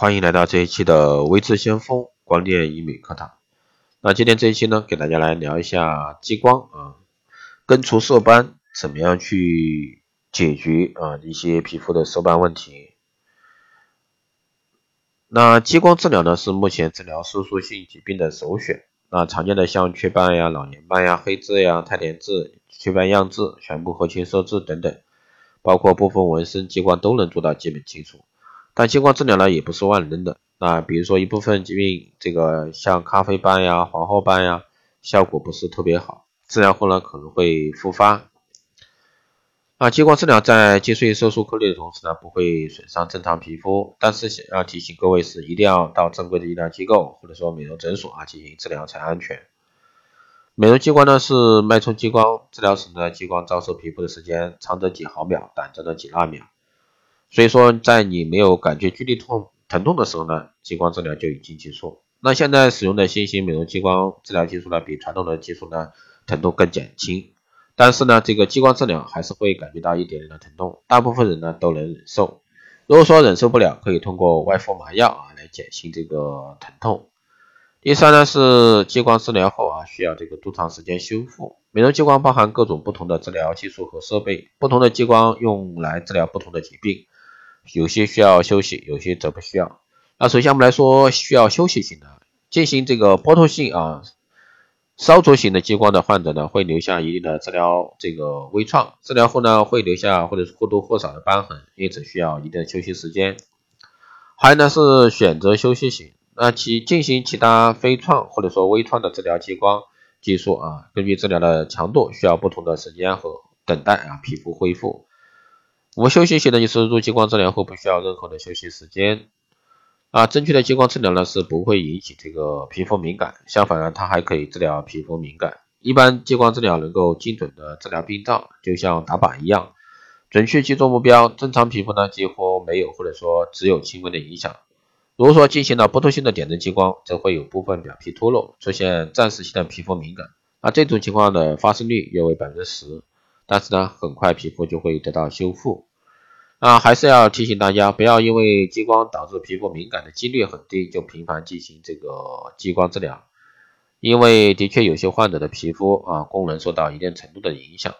欢迎来到这一期的微智先锋光电医美课堂。那今天这一期呢，给大家来聊一下激光啊，根除色斑，怎么样去解决啊一些皮肤的色斑问题？那激光治疗呢，是目前治疗色素性疾病的首选。那常见的像雀斑呀、老年斑呀、黑痣呀、太田痣、雀斑样痣、全部核心色痣等等，包括部分纹身，激光都能做到基本清除。但激光治疗呢也不是万能的啊，比如说一部分疾病，这个像咖啡斑呀、黄褐斑呀，效果不是特别好，治疗后呢可能会复发。啊，激光治疗在击碎色素颗粒的同时呢，不会损伤正常皮肤，但是想要提醒各位是一定要到正规的医疗机构或者说美容诊所啊进行治疗才安全。美容激光呢是脉冲激光，治疗时呢激光照射皮肤的时间长则几毫秒，短则呢几纳秒。所以说，在你没有感觉剧烈痛疼痛的时候呢，激光治疗就已经结束。那现在使用的新型美容激光治疗技术呢，比传统的技术呢，疼痛更减轻。但是呢，这个激光治疗还是会感觉到一点点的疼痛，大部分人呢都能忍受。如果说忍受不了，可以通过外敷麻药啊来减轻这个疼痛。第三呢是激光治疗后啊，需要这个多长时间修复？美容激光包含各种不同的治疗技术和设备，不同的激光用来治疗不同的疾病。有些需要休息，有些则不需要。那首先我们来说需要休息型的，进行这个剥脱性啊烧灼型的激光的患者呢，会留下一定的治疗这个微创，治疗后呢会留下或者是或多或少的瘢痕，因此需要一定的休息时间。还有呢是选择休息型，那其进行其他非创或者说微创的治疗激光技术啊，根据治疗的强度需要不同的时间和等待啊皮肤恢复。无休息型的就是入激光治疗后不需要任何的休息时间啊。正确的激光治疗呢是不会引起这个皮肤敏感，相反呢它还可以治疗皮肤敏感。一般激光治疗能够精准的治疗病灶，就像打靶一样，准确击中目标。正常皮肤呢几乎没有或者说只有轻微的影响。如果说进行了剥脱性的点阵激光，则会有部分表皮脱落，出现暂时性的皮肤敏感。那这种情况的发生率约为百分之十，但是呢很快皮肤就会得到修复。啊，还是要提醒大家，不要因为激光导致皮肤敏感的几率很低，就频繁进行这个激光治疗，因为的确有些患者的皮肤啊功能受到一定程度的影响。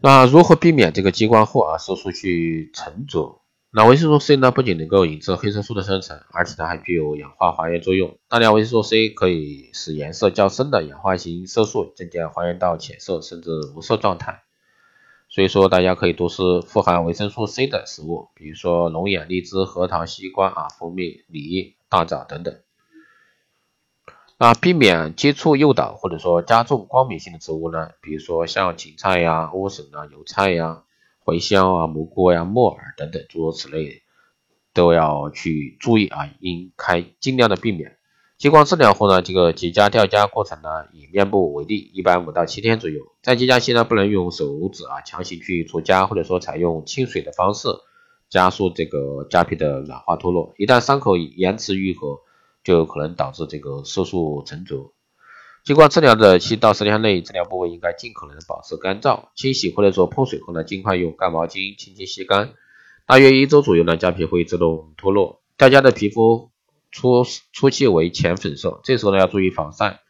那如何避免这个激光后啊色素去沉着？那维生素 C 呢，不仅能够引致黑色素的生成，而且它还具有氧化还原作用。大量维生素 C 可以使颜色较深的氧化型色素渐渐还原到浅色甚至无色状态。所以说，大家可以多吃富含维生素 C 的食物，比如说龙眼、荔枝、核桃、西瓜啊、蜂蜜、梨、大枣等等。那避免接触诱导或者说加重光敏性的植物呢，比如说像芹菜呀、莴笋啊、油菜呀、茴香啊、蘑菇呀、木耳等等诸如此类，都要去注意啊，应开尽量的避免。激光治疗后呢，这个结痂掉痂过程呢，以面部为例，一般五到七天左右。在结痂期呢，不能用手指啊强行去除痂，或者说采用清水的方式加速这个痂皮的软化脱落。一旦伤口延迟愈合，就可能导致这个色素沉着。激光治疗的七到十天内，治疗部位应该尽可能保持干燥，清洗或者说碰水后呢，尽快用干毛巾轻轻吸干。大约一周左右呢，痂皮会自动脱落。掉痂的皮肤。初初期为浅粉色，这时候呢要注意防晒，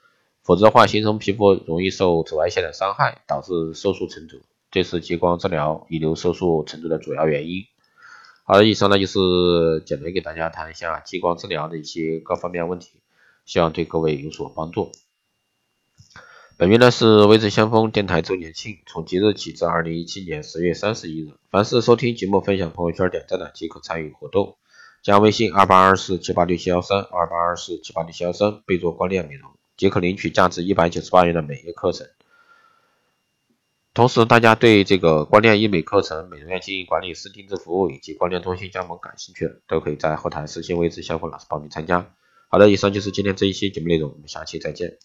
否则的话形成皮肤容易受紫外线的伤害，导致色素沉着，这是激光治疗遗留色素沉着的主要原因。好的，以上呢就是简单给大家谈一下激光治疗的一些各方面问题，希望对各位有所帮助。本月呢是微智先锋电台周年庆，从即日起至二零一七年十月三十一日，凡是收听节目、分享朋友圈、点赞的即可参与活动。加微信二八二四七八六七幺三二八二四七八六七幺三，备注光电美容，即可领取价值一百九十八元的美业课程。同时，大家对这个光电医美课程、美容院经营管理师定制服务以及光电中心加盟感兴趣的，都可以在后台私信位置相关老师报名参加。好的，以上就是今天这一期节目内容，我们下期再见。